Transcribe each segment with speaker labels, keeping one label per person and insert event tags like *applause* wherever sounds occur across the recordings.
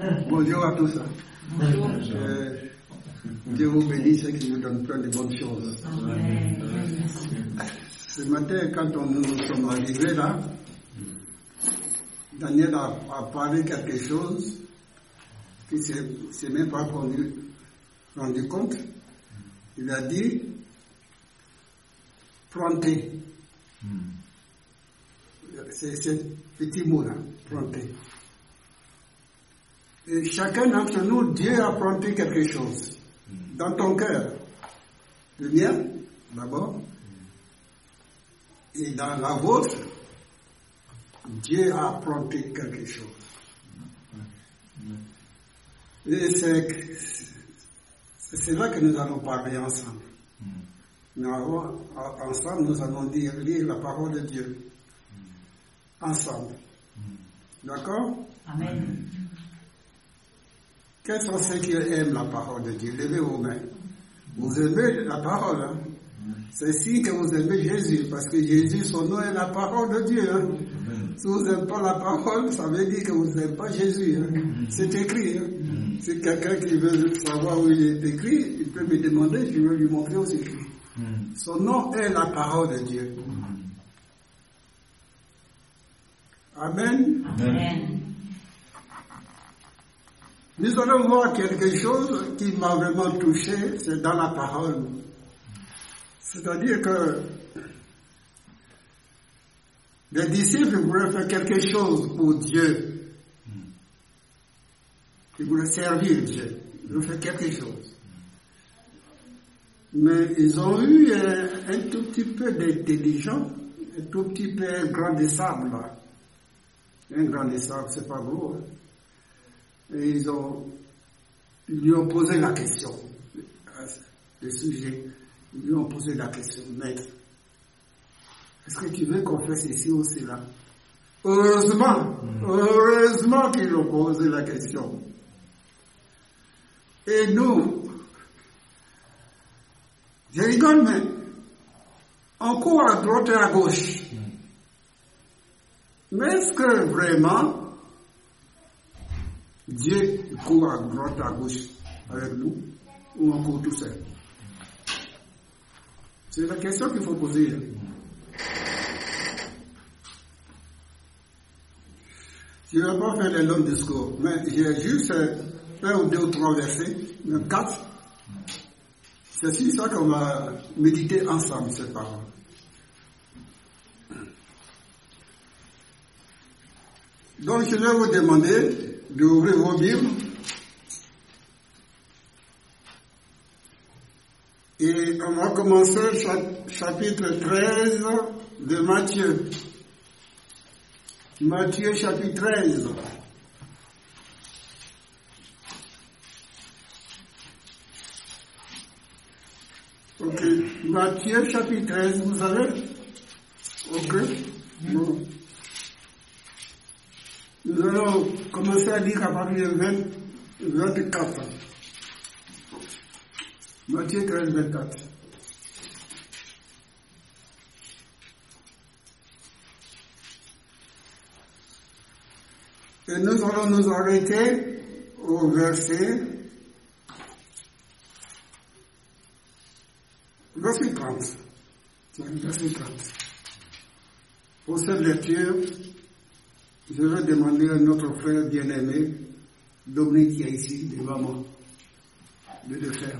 Speaker 1: Bonjour à tous. Euh, Dieu vous bénisse et qu'il nous donne plein de bonnes choses. Ce matin, quand on, nous sommes arrivés là, Daniel a, a parlé quelque chose qui ne s'est même pas rendu, rendu compte. Il a dit planter. C'est ce petit mot là, planter. Et chacun d'entre nous, Dieu a planté quelque chose dans ton cœur. Le mien, d'abord. Et dans la vôtre, Dieu a planté quelque chose. Et c'est là que nous allons parler ensemble. Nous allons, ensemble, nous allons lire la parole de Dieu. Ensemble. D'accord?
Speaker 2: Amen.
Speaker 1: Quels sont ceux qui aiment la parole de Dieu? Levez vos mains. Vous aimez la parole. Hein? C'est si que vous aimez Jésus, parce que Jésus, son nom est la parole de Dieu. Hein? Si vous n'aimez pas la parole, ça veut dire que vous n'aimez pas Jésus. Hein? C'est écrit. Hein? Si quelqu'un qui veut savoir où il est écrit, il peut me demander, je vais lui montrer où c'est écrit. Son nom est la parole de Dieu. Amen.
Speaker 2: Amen.
Speaker 1: Nous allons voir quelque chose qui m'a vraiment touché, c'est dans la parole. C'est-à-dire que les disciples voulaient faire quelque chose pour Dieu. Ils voulaient servir Dieu. Ils voulaient faire quelque chose. Mais ils ont eu un, un tout petit peu d'intelligence, un tout petit peu un grain de sable. là. Un grain de sable, c'est pas gros. Et ils ont, ils lui ont posé la question, le sujet, ils lui ont posé la question, maître, est-ce que tu veux qu'on fasse ceci ou cela? Heureusement, heureusement qu'ils ont posé la question. Et nous, je rigole, mais on court à droite et à gauche. Mais est-ce que vraiment Dieu court à droite, à gauche avec nous ou on court tout seul C'est la question qu'il faut poser. Je ne vais pas faire les longs discours, mais j'ai juste un ou deux ou trois versets, même quatre. C'est sur ça qu'on va méditer ensemble ces paroles. Donc je vais vous demander d'ouvrir vos Bibles et on va commencer cha- chapitre 13 de Matthieu. Matthieu chapitre 13. Ok, Matthieu chapitre 13, vous savez? Ok. Bon. Nous allons commencer à lire à partir 20, 24. Matthieu 13, 24. Et nous allons nous arrêter au verset, verset 30. Tiens, Verset 30. Pour cette lecture, je vais demander à notre frère bien-aimé, Dominique qui est ici devant moi, de le faire.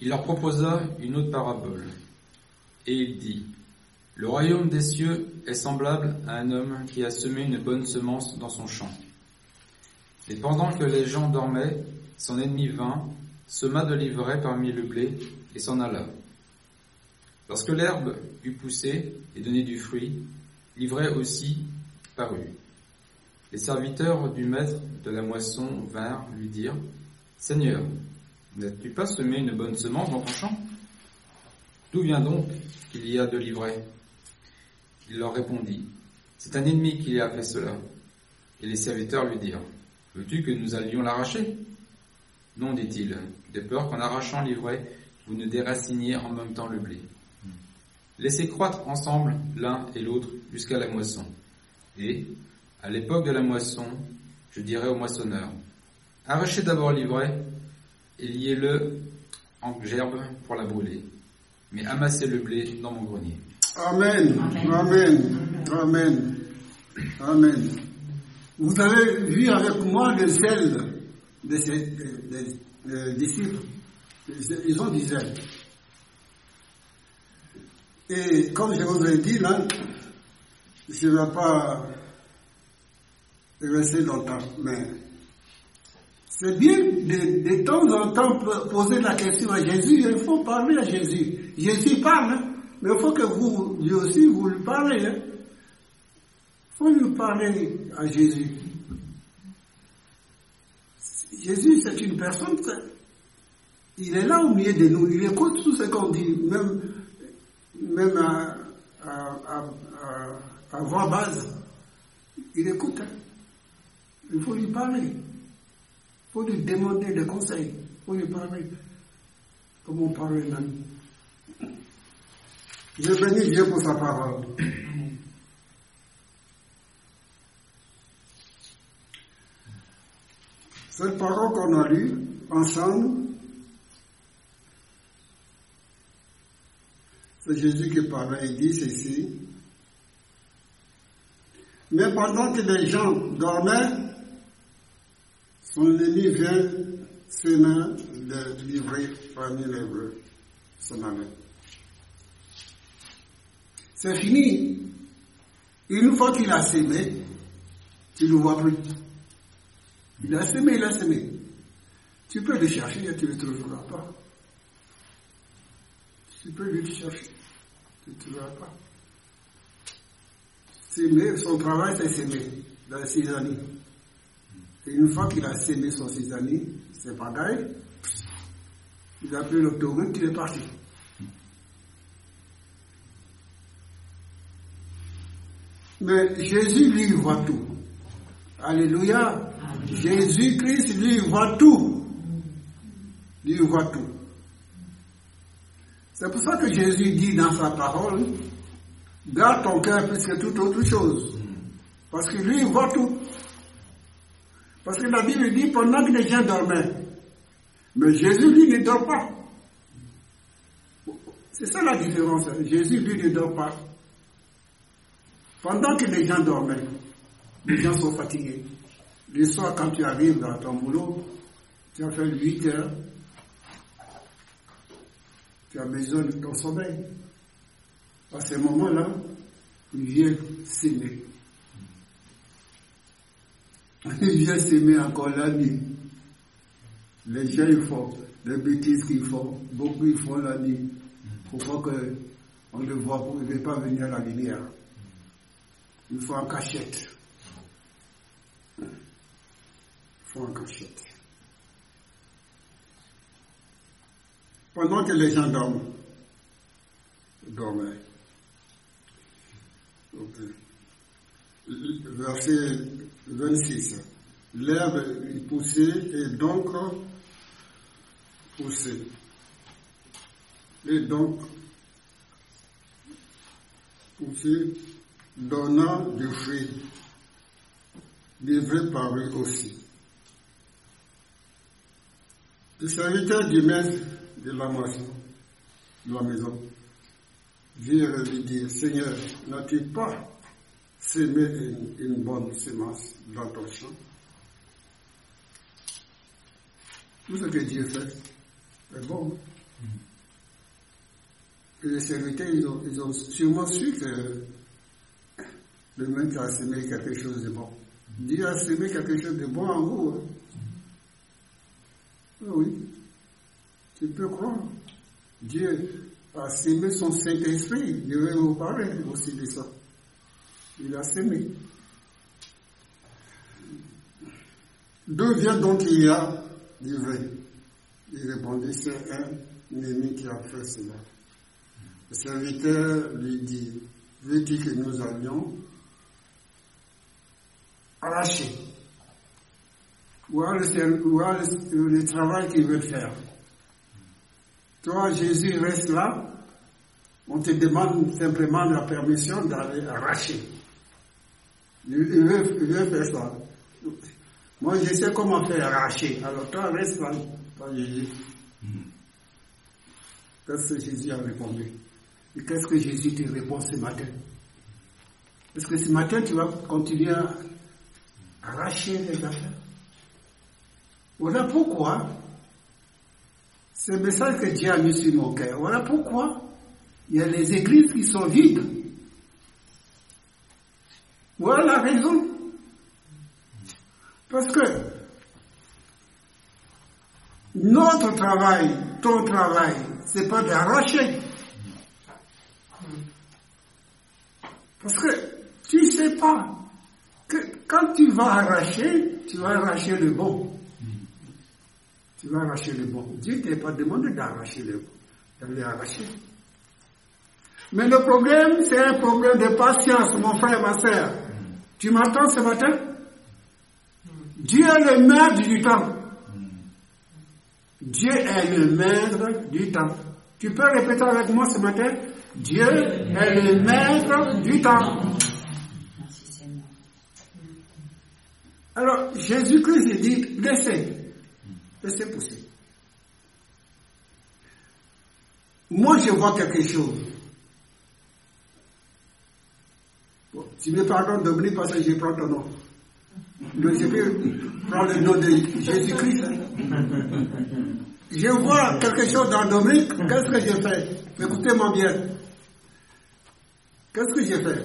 Speaker 3: Il leur proposa une autre parabole. Et il dit, Le royaume des cieux est semblable à un homme qui a semé une bonne semence dans son champ. Et pendant que les gens dormaient, son ennemi vint, sema de l'ivraie parmi le blé et s'en alla. Lorsque l'herbe eut poussé et donné du fruit, l'ivraie aussi parut. Les serviteurs du maître de la moisson vinrent lui dire, Seigneur, N'as-tu pas semé une bonne semence dans ton champ? D'où vient donc qu'il y a de l'ivraie? Il leur répondit, C'est un ennemi qui a fait cela. Et les serviteurs lui dirent, Veux-tu que nous allions l'arracher Non, dit-il, de peur qu'en arrachant l'ivraie, vous ne déraciniez en même temps le blé. Laissez croître ensemble l'un et l'autre jusqu'à la moisson. Et, à l'époque de la moisson, je dirai au moissonneur, arrachez d'abord l'ivraie et liez-le en gerbe pour la brûler, mais amassez le blé dans mon grenier.
Speaker 1: Amen. Amen. Amen. Amen. Vous avez vu avec moi le zèle de ces des- des disciples. Ils ont du zèle. Et comme je vous ai dit là, je ne vais pas rester longtemps, mais c'est bien de, de temps en temps po- poser la question à Jésus. Il faut parler à Jésus. Jésus parle, hein, mais il faut que vous, lui aussi, vous lui parlez. hein. Il faut lui parler à Jésus. Jésus, c'est une personne, il est là au milieu de nous, il écoute tout ce qu'on dit, même, même à, voix basse. Il écoute. hein. Il faut lui parler. Il faut lui demander des conseils. Il faut lui parler. Comme on parle un ami. Je bénis Dieu pour sa parole. Cette parole qu'on a lue ensemble, Jésus qui parlait, il dit ceci. Mais pendant que les gens dormaient, son ennemi vient semer le livrer parmi les bleus. S'en allait. C'est fini. Une fois qu'il a sémé, tu ne le vois plus. Il a semé, il a semé. Tu peux le chercher et tu ne le trouveras pas. Tu peux le chercher, tu ne le trouveras pas. S'aimer, son travail, c'est s'aimer dans six années. Et une fois qu'il a sémé son six années, c'est pareil. Il a pris l'autoroute, il est parti. Mais Jésus, lui, il voit tout. Alléluia. Jésus-Christ, lui, voit tout. Lui, voit tout. C'est pour ça que Jésus dit dans sa parole, garde ton cœur plus que toute autre chose. Parce que lui, il voit tout. Parce que la Bible dit pendant que les gens dormaient. Mais Jésus, lui, ne dort pas. C'est ça la différence. Jésus, lui, ne dort pas. Pendant que les gens dormaient, les gens sont fatigués. Le soir, quand tu arrives dans ton boulot, tu as fait 8 heures, tu as besoin de ton sommeil. À ce moment-là, il vient s'aimer. Il encore la nuit. Les gens, ils font les bêtises qu'ils font. Beaucoup, ils font la nuit. Pourquoi que on ne voit il ne veut pas venir à la lumière. Il faut en cachette. Il faut en cachette. Pendant que les gens dorment, dormaient. Verset 26. L'herbe poussée et donc poussée. Et donc poussée, donnant du fruit, livré par eux aussi. Le serviteur du maître de la moisson, de la maison, vient lui dire, Seigneur, n'as-tu pas sémé une, une bonne semence dans ton champ? Tout ce que Dieu fait est bon. Et les serviteurs, ils ont, ils ont sûrement su que le maître a semé quelque chose de bon. Dieu a semé quelque chose de bon en vous. hein. Ah Oui, tu peux croire. Dieu a sémé son Saint-Esprit. Je vais vous parler aussi de ça. Il a sémé. D'où vient donc il y a du vrai Il répondit, c'est un ennemi qui a fait cela. Le serviteur lui dit, veux-tu que nous allions arracher? Voilà le, voilà le, le travail qu'il veut faire? Toi, Jésus, reste là. On te demande simplement la permission d'aller arracher. Il, veut, il veut faire ça. Moi, je sais comment faire arracher. Alors, toi, reste là, toi, Jésus. Qu'est-ce que Jésus a répondu? Et qu'est-ce que Jésus te répond ce matin? Est-ce que ce matin, tu vas continuer à arracher les affaires? Voilà pourquoi c'est le message que Dieu a mis sur mon cœur. Voilà pourquoi il y a les églises qui sont vides. Voilà la raison. Parce que notre travail, ton travail, c'est pas d'arracher. Parce que tu sais pas que quand tu vas arracher, tu vas arracher le bon. Tu vas arracher le bon. Dieu ne t'a pas demandé d'arracher le bon, d'aller arracher. Mais le problème, c'est un problème de patience, mon frère, ma soeur. Tu m'entends ce matin? Dieu est le maître du temps. Dieu est le maître du temps. Tu peux répéter avec moi ce matin? Dieu est le maître du temps. Alors, Jésus-Christ dit, laissez, laissez pousser. Moi, je vois quelque chose. Bon, tu me pardonnes Dominique parce que je prends ton nom. je peux prendre le nom de Jésus-Christ. Je vois quelque chose dans Dominique, qu'est-ce que j'ai fait Écoutez-moi bien. Qu'est-ce que j'ai fait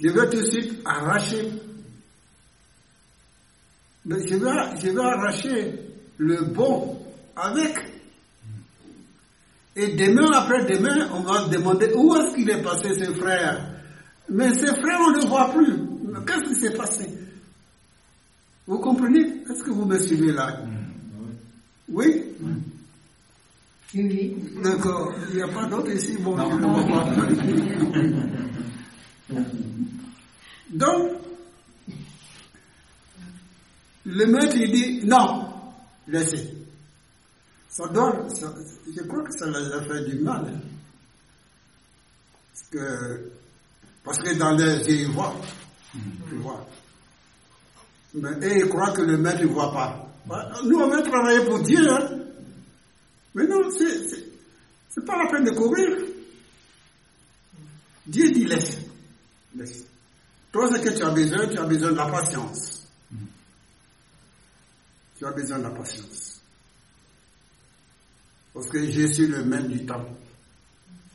Speaker 1: Je vais tout de suite arracher. Mais je vais, je vais arracher le bon avec et demain, après-demain, on va se demander où est-ce qu'il est passé ce frère. Mais ce frère, on ne le voit plus. Qu'est-ce qui s'est passé? Vous comprenez? Est-ce que vous me suivez là? Oui
Speaker 2: Oui?
Speaker 1: D'accord. Il n'y a pas d'autre ici? Bon, je ne vois pas. *laughs* Donc, le maître, il dit non, laissez. Ça doit, je crois que ça les a fait du mal. Parce que, parce que dans les yeux, ils voient. Ils voient. Mais, et ils croient que le maître ne voit pas. Nous, on veut travailler pour Dieu. Hein. Mais non, c'est pas la peine de courir. Dieu dit laisse. Laisse. Toi, ce que tu as besoin, tu as besoin de la patience. Tu as besoin de la patience. Parce que je suis le même du temps.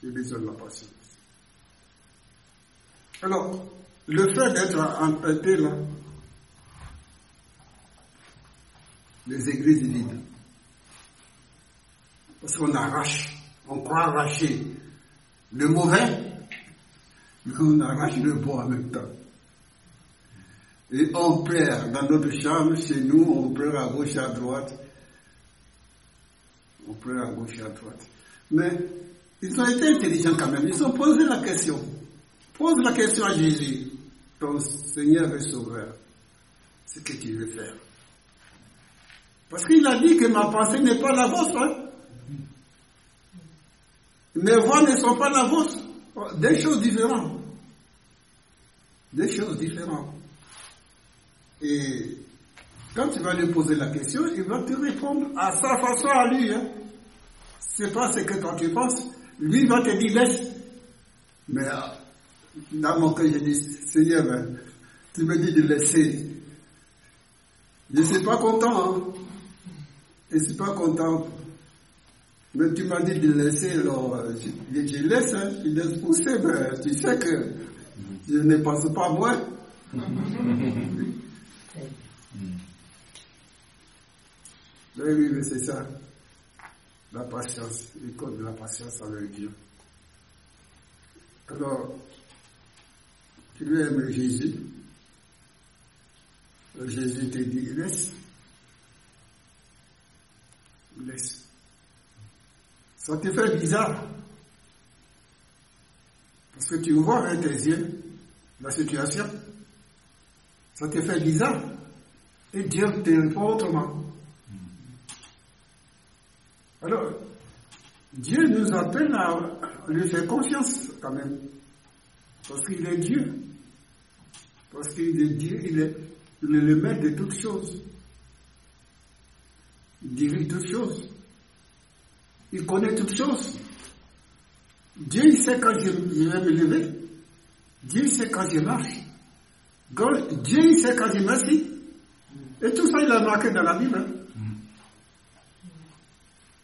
Speaker 1: J'ai besoin de la patience. Alors, le fait d'être emprunté là, les églises vides, parce qu'on arrache, on croit arracher le mauvais, mais on arrache le bon en même temps. Et on pleure dans notre chambre, chez nous, on pleure à gauche, à droite on pleure à gauche et à droite. Mais ils ont été intelligents quand même. Ils ont posé la question. Pose la question à Jésus, ton Seigneur et Sauveur. Ce que tu veux faire. Parce qu'il a dit que ma pensée n'est pas la vôtre. Hein. Mes voix ne sont pas la vôtre. Des choses différentes. Des choses différentes. Et quand tu vas lui poser la question, il va te répondre à sa façon à lui. Hein. C'est pas ce que toi tu penses. Lui va te dire laisse. Mais euh, dans mon cœur, je dis Seigneur, ben, tu me dis de laisser. Je ne suis pas content. Hein. Je ne suis pas content. Mais tu m'as dit de laisser, alors euh, je, laisse, hein. je laisse pousser. Ben, tu sais que je ne pense pas moi. *laughs* oui, mais c'est ça. La patience, l'école de la patience avec Dieu. Alors, tu lui aimes Jésus. Jésus te dit, laisse. Laisse. Ça te fait bizarre. Parce que tu vois avec tes yeux la situation. Ça te fait bizarre. Et Dieu te répond autrement. Alors, Dieu nous appelle à lui faire confiance quand même. Parce qu'il est Dieu. Parce qu'il est Dieu, il est, le maître de toutes choses. Il dirige toutes choses. Il connaît toutes choses. Dieu il sait quand je, je vais me lever. Dieu sait quand je marche. Dieu il sait quand je m'assis. Et tout ça, il a marqué dans la Bible. hein.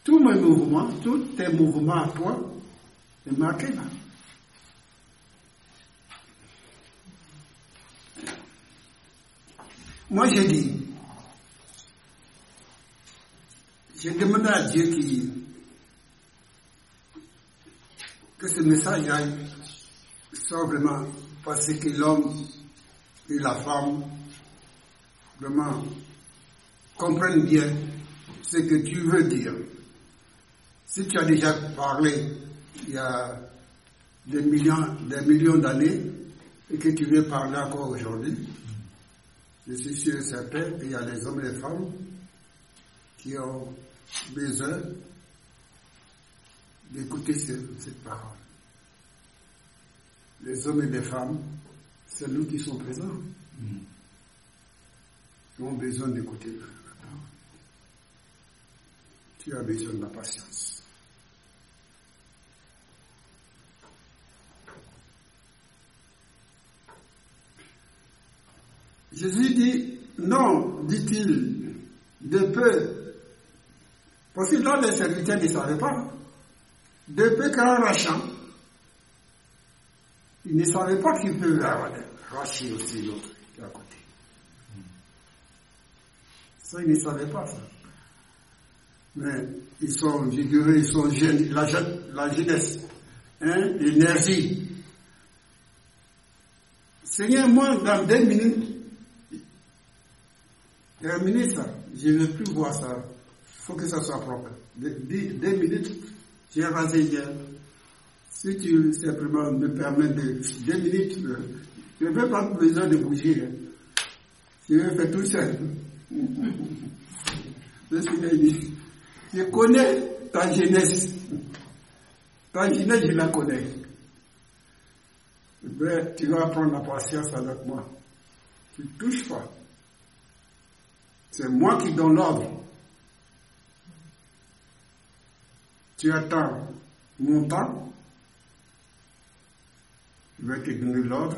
Speaker 1: Tous mes mouvements, tous tes mouvements à toi, est marqué là. Moi, j'ai dit, j'ai demandé à Dieu qui, que ce message aille soit vraiment parce que l'homme et la femme vraiment comprennent bien ce que tu veux dire. Si tu as déjà parlé il y a des millions, des millions d'années et que tu veux parler encore aujourd'hui, je suis sûr et certain qu'il y a des hommes et des femmes qui ont besoin d'écouter ce- cette parole. Les hommes et les femmes, c'est nous qui sommes présents, qui ont besoin d'écouter la la parole. Tu as besoin de la patience. Jésus dit, non, dit-il, de peu. Parce que là, les serviteurs ne savaient pas. De peu qu'en rachant, ils ne savaient pas qu'ils peuvent racher aussi l'autre à côté. Ça, ils ne savaient pas ça. Mais ils sont vigoureux, ils sont jeunes, la, jeune- la jeunesse, hein, l'énergie. Seigneur, moi, dans deux minutes, terminer ça, je ne veux plus voir ça. Il faut que ça soit propre. Deux- deux minutes, j'ai rasé hier. Si tu simplement me permets de deux minutes, euh, je n'ai même pas besoin de bouger. hein. Je vais faire tout seul. Je connais ta jeunesse. Ta jeunesse, je la connais. Tu vas prendre la patience avec moi. Tu ne touches pas. C'est moi qui donne l'ordre. Tu attends mon temps. Je vais te donner l'ordre.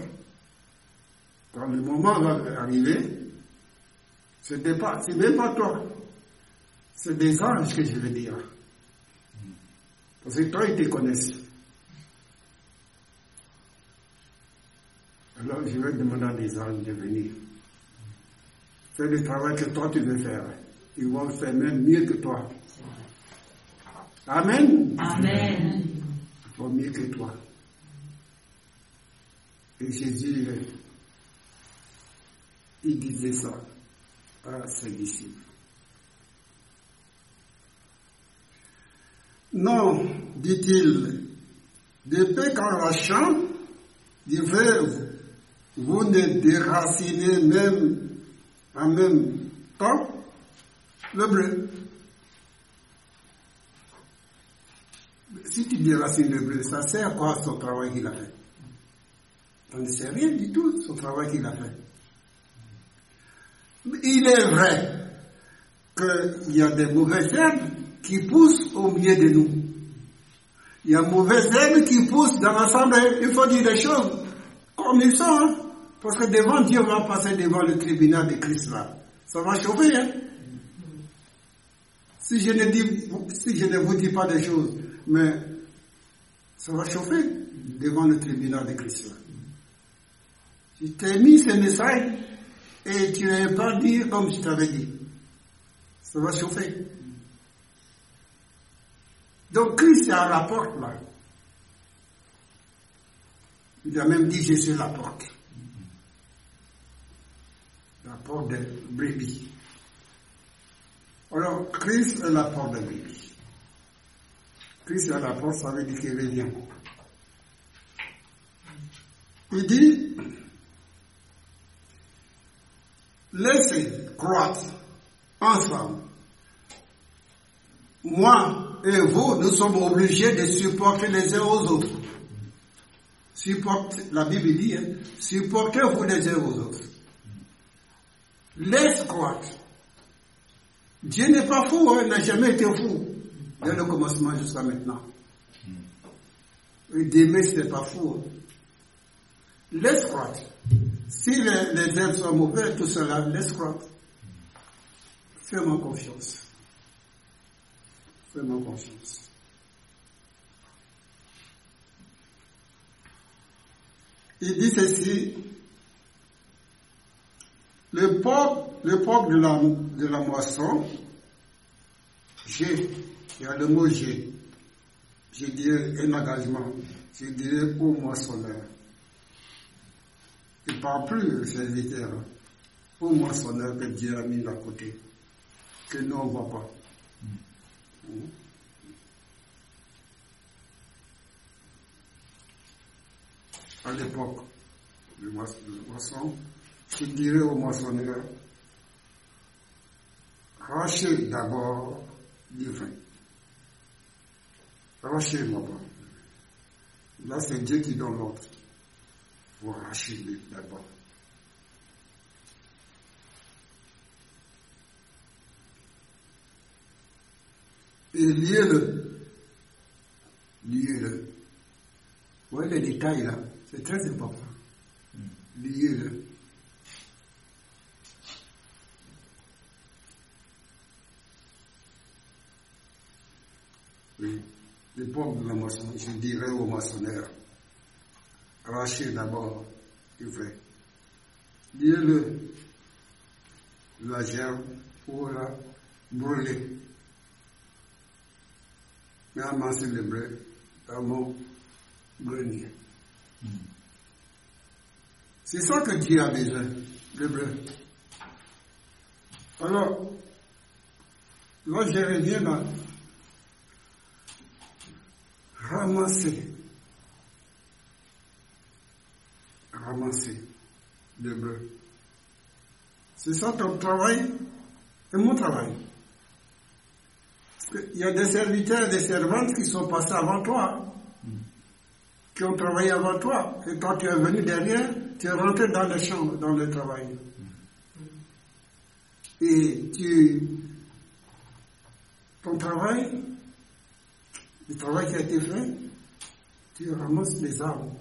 Speaker 1: Quand le moment va arriver, ce n'est pas, même pas toi. C'est des anges que je veux dire. Parce que toi, ils te connaissent. Alors, je vais demander à des anges de venir. Faire le travail que toi, tu veux faire. Ils vont faire même mieux que toi. Amen.
Speaker 2: Amen.
Speaker 1: Ils font mieux que toi. Et Jésus, il disait ça à ses disciples. Non, dit-il, depuis qu'en du verbe, vous ne déracinez même en même temps le bleu. Si tu déracines le bleu, ça sert à quoi son travail qu'il a fait? On ne sait rien du tout son travail qu'il a fait. Il est vrai qu'il y a des mauvaises herbes qui poussent au milieu de nous. Il y a mauvaises herbes qui poussent dans l'assemblée. Il faut dire des choses comme ils sont. hein. Parce que devant Dieu, on va passer devant le tribunal de Christ là. Ça va chauffer. Hein? Si, je ne dis, si je ne vous dis pas des choses, mais ça va chauffer devant le tribunal de Christ là. Je t'ai mis ce message et tu n'avais pas dit comme je t'avais dit. Ça va chauffer. Donc Christ est à la porte là. Il a même dit je suis la porte. La porte des brebis. Alors Christ est la porte des brebis. Christ est à la porte, ça veut dire qu'il revient. Il dit, laissez croître ensemble. Moi et vous, nous sommes obligés de supporter les uns aux autres. supporte, la Bible dit, hein, supportez-vous les uns aux autres. Laisse croire. Dieu n'est pas fou, hein, il n'a jamais été fou, dès le commencement jusqu'à maintenant. D'aimer, ce n'est pas fou. Hein. Laisse croire. Si les, les sont mauvais, tout cela, laisse croire. Fais-moi confiance. Fais-moi confiance. Il dit ceci, le de la, de la moisson, j'ai, il y a le mot j'ai, je dirais un engagement, je dirais au moissonneur. Il ne parle plus, serviteur, au moissonneur que Dieu a mis à côté, que nous on ne voit pas. À l'époque du moisson, je dirais au moissonneur, rachez d'abord du vin. Rachez-moi. Là, c'est Dieu qui donne l'ordre. Il faut racher d'abord. Et liez-le. Liez-le. Vous voyez les détails là, c'est très important. Liez-le. Oui, l'époque de la moisson, je dirais aux maçonnaires, arrachez d'abord le vrai. Liez-le, la germe pour la brûler. Mais amasser le blé dans mon grenier. C'est ça que Dieu a besoin, le bleu. Alors, là, je reviens là ramasser, ramasser le bleu. C'est ça ton travail et mon travail. Il y a des serviteurs et des servantes qui sont passés avant toi, qui ont travaillé avant toi. Et quand tu es venu derrière, tu es rentré dans le champ, dans le travail. Et tu, ton travail, le travail qui a été fait, tu ramasses les armes.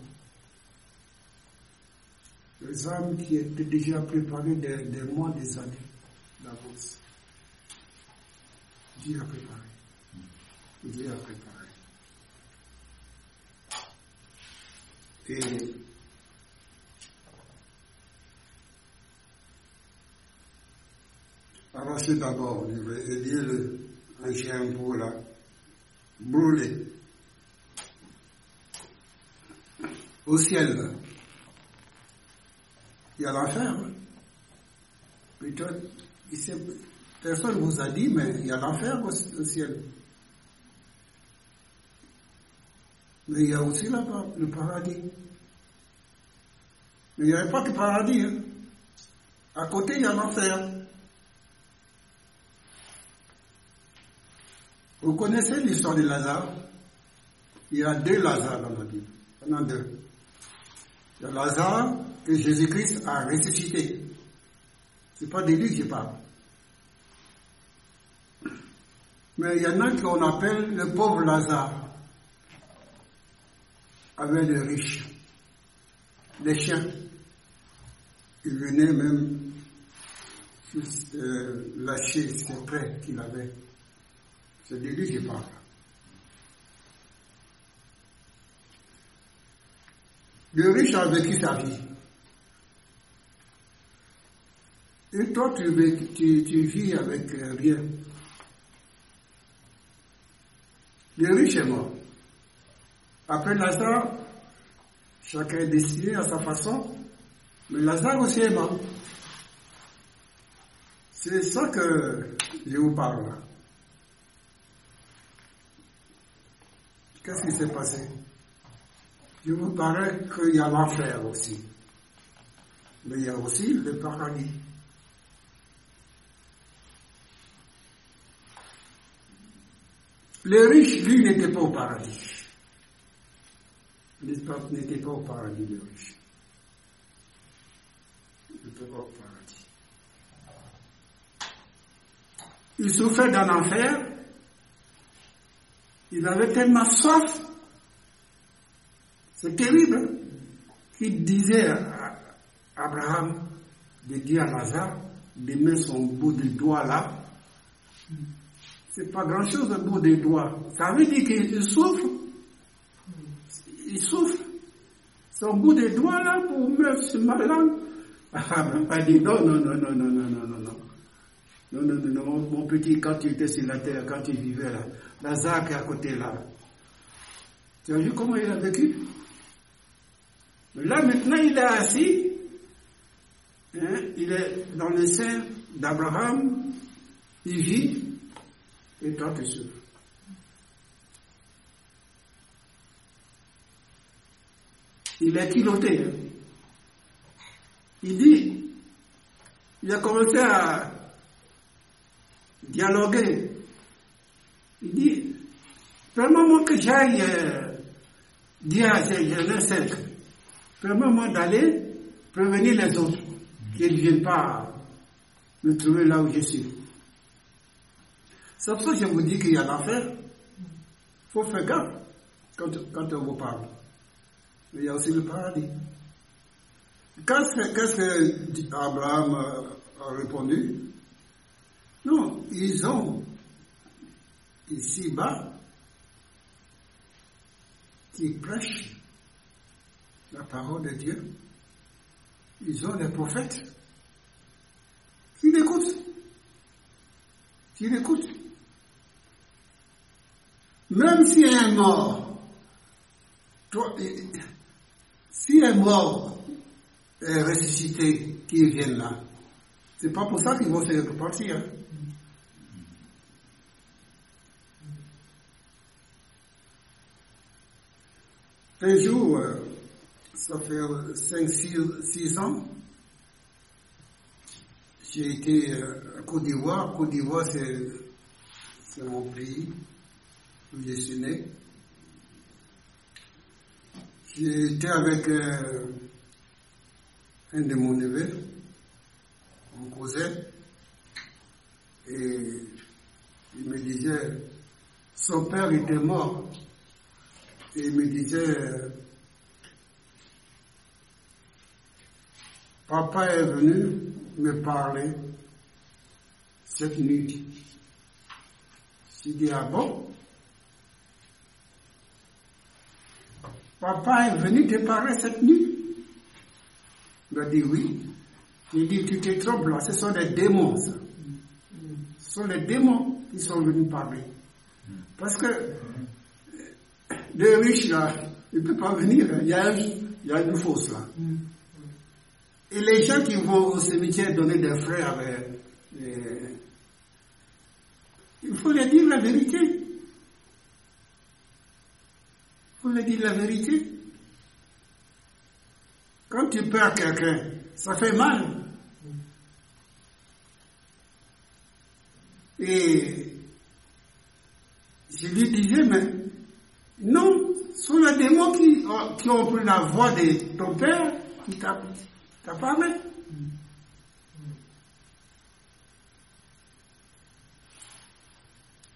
Speaker 1: Les armes qui étaient déjà préparées des, mois, des années d'avance. Dieu a préparé. Dieu a préparé. Et arrachez d'abord, liez-le un chien pour la brûler. Au ciel, il y a l'enfer. Personne ne vous a dit, mais il y a l'enfer au, ciel. Mais il y a aussi là-bas le paradis. Mais il n'y avait pas que paradis. Hein. À côté, il y a l'enfer. Vous connaissez l'histoire de Lazare? Il y a deux Lazare dans la Bible. Il y en a deux. Il y a Lazare que Jésus-Christ a ressuscité. Ce n'est pas de lui que je parle. Mais il y en a qu'on appelle le pauvre Lazare, avec les riches, les chiens. Il venait même euh, lâcher ses prêts qu'il avait. C'est de lui que je parle. Le riche a vécu sa vie. Et toi, tu, tu, vis avec rien. Le riche est mort. Après Lazare, chacun est destiné à sa façon, mais Lazare aussi est mort. C'est ça que je vous parle. Qu'est-ce qui s'est passé? Il me paraît qu'il y a l'enfer aussi. Mais il y a aussi le paradis. Le riche, lui, n'était pas au paradis. n'était pas au paradis, le riche. Il n'était pas au paradis. Il souffrait d'un enfer. Il avait tellement soif. C'est terrible. qu'il disait à Abraham de dire à Lazare de mettre son bout de doigt là. C'est pas grand chose, un bout de doigt. Ça veut dire qu'il souffre. Il souffre. Son bout de doigt là pour mettre sur ma langue. Abraham a dit non, non, non, non, non, non, non, non, non. Non, non, non, non, mon petit, quand tu étais sur la terre, quand tu vivais là, Lazare qui est à côté là. Tu as vu comment il a vécu? Là, maintenant, il est assis, hein, il est dans le sein d'Abraham, il vit, et toi tu souffres. Il est piloté. Hein. Il dit, il a commencé à dialoguer. Il dit, permets-moi que j'aille euh, dire à ces jeunes permets-moi d'aller prévenir les autres, qu'ils ne viennent pas me trouver là où je suis. C'est pour ça que je vous dis qu'il y a l'affaire. Il faut faire gaffe quand, quand on vous parle. Mais il y a aussi le paradis. Qu'est-ce que Abraham a répondu Non, ils ont ici-bas qui prêchent la parole de Dieu. Ils ont des prophètes qui l'écoutent. Qui l'écoutent. Même si un mort, toi, si un mort est ressuscité, qui vient là, c'est pas pour ça qu'ils vont se repartir. Hein. Un jour, euh, ça fait 5-6 ans, j'ai été euh, à Côte d'Ivoire. Côte d'Ivoire, c'est mon pays où je suis né. J'étais avec euh, un de mon neveux, mon cousin, et il me disait, son père était mort, et il me disait, papa est venu me parler cette nuit. J'ai dit, ah bon? Papa est venu te parler cette nuit Il m'a dit oui. J'ai dit, tu te trompes là, ce sont des démons. Ça. Ce sont les démons qui sont venus parler. Parce que les riches là, ils ne peuvent pas venir, il y, a, il y a une fosse là. Et les gens qui vont au cimetière donner des frais avec, euh, il faut leur dire la vérité. Faut leur dire la vérité. Quand tu perds quelqu'un, ça fait mal. Et je lui disais, mais non, ce sont les démons qui, qui ont pris la voix de ton père qui t'a parlé.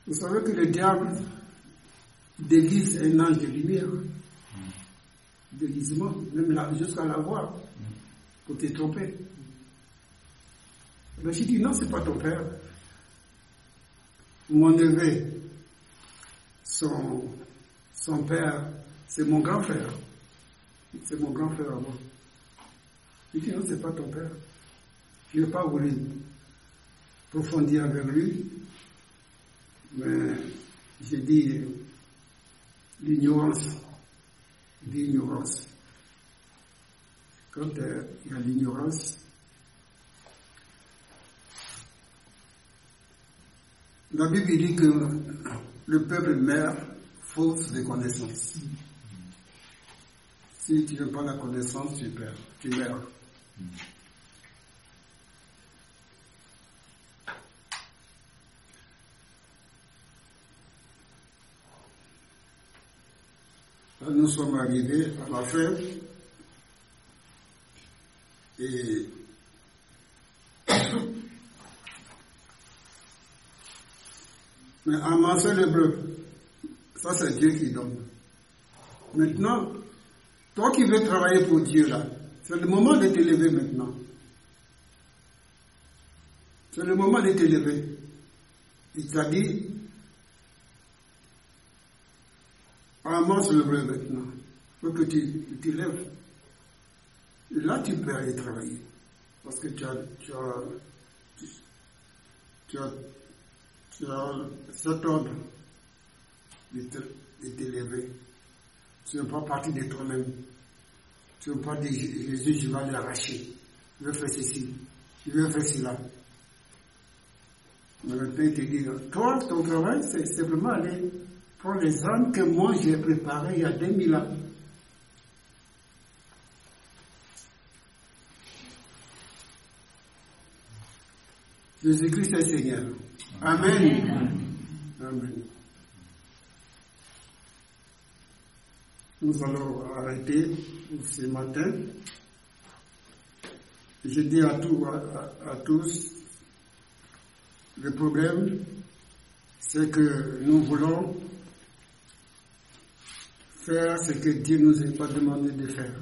Speaker 1: Vous savez que le diable déguise un ange de lumière. Déguisement, même jusqu'à la voir, pour te tromper. Mais je dis non, c'est pas ton père. Mon neveu, son, son père, c'est mon grand frère. C'est mon grand frère à moi. Il dit non, c'est pas ton père. Je n'ai pas voulu approfondir avec lui, mais j'ai dit l'ignorance, l'ignorance. Quand euh, il y a l'ignorance, la Bible dit que le peuple meurt faute de connaissance. Si tu n'as pas la connaissance, tu perds, tu meurs. Nous sommes arrivés à la fin. Et *coughs* Mais amasser le bleu, ça c'est Dieu qui donne. Maintenant, toi qui veux travailler pour Dieu là, c'est le moment de t'élever maintenant. C'est le moment de t'élever. Il t'a dit, amasse le bleu maintenant. Il faut que tu t'élèves. Et là, tu peux aller travailler. Parce que tu as, tu as, tu as tu as cet ordre de t'élever. Tu ne pas partir de toi-même. Tu ne pas dire Jésus, je vais l'arracher. Je vais faire ceci. Je vais faire cela. Mais le Père te dit, toi, ton travail, c'est simplement aller prendre les âmes que moi j'ai préparées il y a 2000 ans. Jésus-Christ est Seigneur. Amen. Amen. Nous allons arrêter ce matin. Je dis à, tout, à, tous, le problème, c'est que nous voulons faire ce que Dieu nous a pas demandé de faire.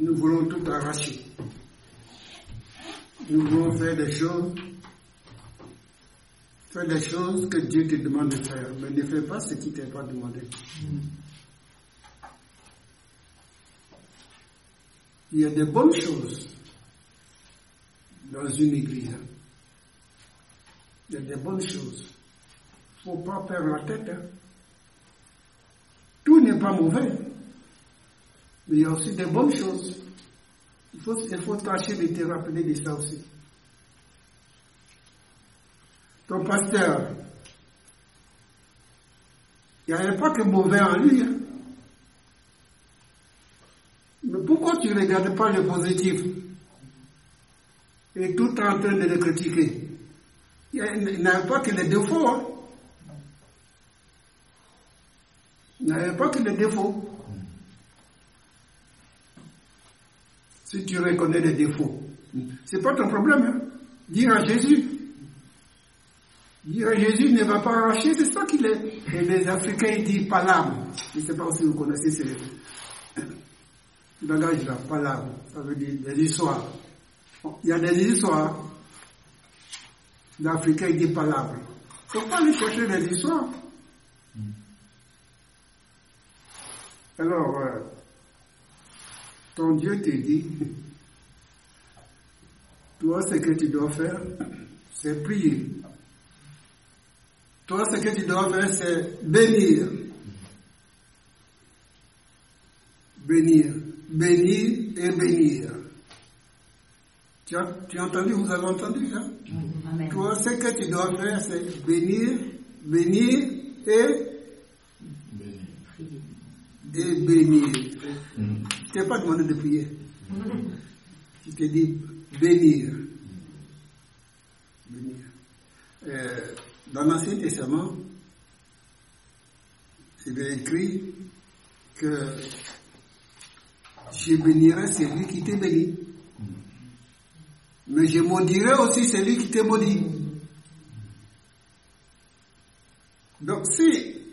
Speaker 1: Nous voulons tout arracher. Nous voulons faire des choses Fais des choses que Dieu te demande de faire, mais ne fais pas ce qu'il ne t'a pas demandé. Il y a des bonnes choses dans une église. Il y a des bonnes choses. Il ne faut pas perdre la tête. Hein. Mauvais. Mais il y a aussi des bonnes choses. Il faut, il faut tâcher de te rappeler de ça aussi ton pasteur, il n'y avait pas que mauvais en lui. Hein. Mais pourquoi tu ne regardes pas le positif? Et tout en train de le critiquer Il n'y avait pas que les défauts. Hein. Il n'y avait pas que les défauts. Si tu reconnais les défauts, ce n'est pas ton problème. Hein. Dire à Jésus, Jésus ne va pas arracher, c'est ça qu'il est. Et les Africains disent palam. Je ne sais pas si vous connaissez ce langage-là, palam. Ça veut dire des histoires. Il y a des histoires. L'Africain dit palam. Il ne faut pas aller chercher des histoires. Alors, euh, ton Dieu te dit, toi, ce que tu dois faire, c'est prier. Toi, ce que tu dois faire, c'est bénir. Bénir. Bénir et bénir. Tu as, tu as entendu, vous avez entendu ça? Toi, ce que tu dois faire, c'est bénir, bénir et bénir. Et bénir. Mm. Je t'ai pas demandé de prier. Je t'ai dit bénir. Bénir. Euh, dans l'Ancien Testament, il est écrit que je bénirai celui qui te bénit. Mais je maudirai aussi celui qui te maudit. Donc si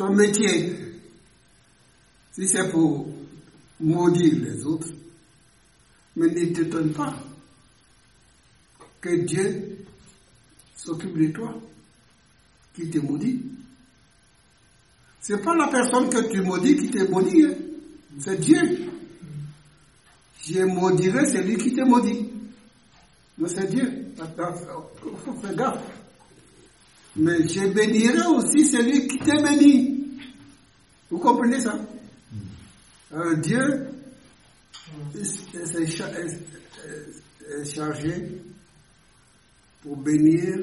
Speaker 1: ton métier, si c'est pour maudire les autres, mais ne t'étonne pas que Dieu s'occupe de toi, qui te maudit. Ce n'est pas la personne que tu maudis qui te maudit, hein. c'est Dieu. Je maudirai celui qui te maudit. Mais c'est Dieu. Il faut faire gaffe. Mais je bénirai aussi celui qui te bénit. Vous comprenez ça? Euh, Dieu est chargé pour bénir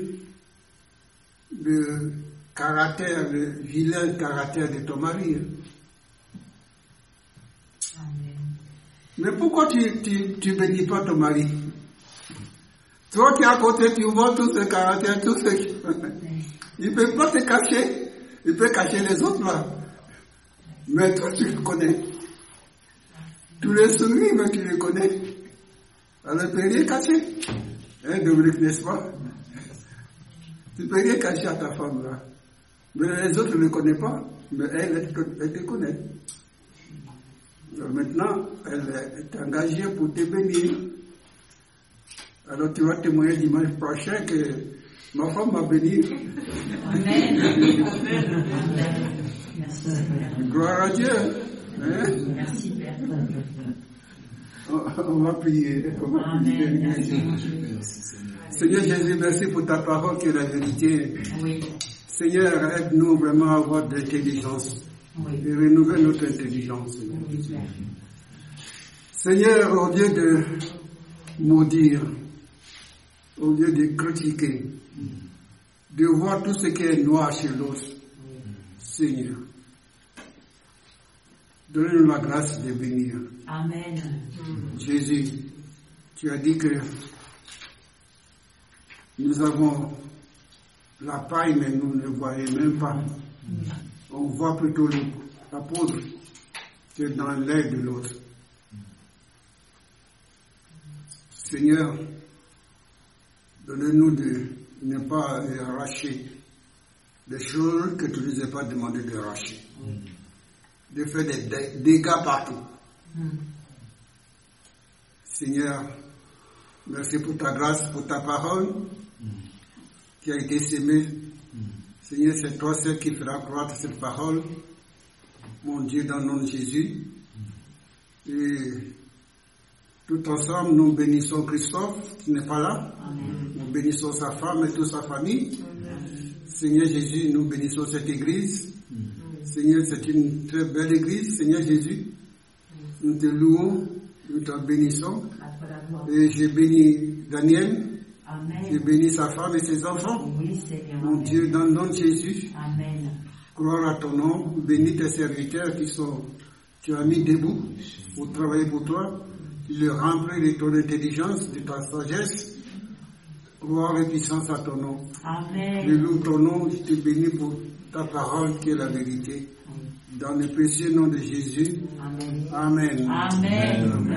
Speaker 1: le caractère, le vilain caractère de ton mari. Mais pourquoi tu, tu, tu bénis pas ton mari? Toi qui es à côté, tu vois tous ces caractères, tous qui... *laughs* Il ne peut pas te cacher. Il peut cacher les autres là. Mais toi, tu le connais. Tous les souris, mais tu les connais. Alors, ne peut rien cacher. Hein, Dominique, n'est-ce pas? Tu peux rien cacher à ta femme là. Mais les autres ne le connaissent pas. Mais elle, elle te connaît. Alors maintenant, elle est engagée pour te bénir. Alors tu vas témoigner dimanche prochain que ma femme m'a béni.
Speaker 2: Amen. Amen. Merci Seigneur.
Speaker 1: Gloire à Dieu. Hein?
Speaker 2: Merci Père.
Speaker 1: On, va prier. On va
Speaker 2: Amen.
Speaker 1: Prier. Seigneur Jésus, merci pour ta parole qui est la vérité.
Speaker 2: Oui.
Speaker 1: Seigneur, aide-nous vraiment à avoir de l'intelligence
Speaker 2: Oui.
Speaker 1: et renouveler notre intelligence.
Speaker 2: Oui, Père.
Speaker 1: Seigneur, au lieu de maudire, au lieu de critiquer, de voir tout ce qui est noir chez l'autre, Seigneur, donne-nous la grâce de venir.
Speaker 2: Amen.
Speaker 1: Jésus, tu as dit que nous avons la paille, mais nous ne voyons même pas. On voit plutôt la poudre que dans l'air de l'autre. Seigneur, donne-nous de ne pas arracher des choses que tu ne nous as pas demandé de arracher. De faire des dé- dégâts partout.
Speaker 2: Mm.
Speaker 1: Seigneur, merci pour ta grâce, pour ta parole qui a été sémée. Seigneur, c'est toi seul qui fera croître cette parole. Mon Dieu, dans le nom de Jésus. Et tout ensemble, nous bénissons Christophe, qui n'est pas là.
Speaker 2: Amen.
Speaker 1: Nous bénissons sa femme et toute sa famille. Seigneur Jésus, nous bénissons cette église. Seigneur, c'est une très belle église. Seigneur Jésus, nous te louons, nous te bénissons. Et j'ai béni Daniel, j'ai béni sa femme et ses enfants.
Speaker 2: Oui, Seigneur.
Speaker 1: Mon Dieu, dans le nom de Jésus,
Speaker 2: Amen.
Speaker 1: gloire à ton nom, bénis tes serviteurs qui sont, tu as mis debout pour travailler pour toi. Tu les remplis de ton intelligence, de ta sagesse. Gloire et puissance à ton nom. Je
Speaker 2: Amen.
Speaker 1: loue ton nom, je te bénis pour ta parole qui est la vérité. Dans le précieux nom de Jésus.
Speaker 2: Amen.
Speaker 1: Amen.
Speaker 2: Amen.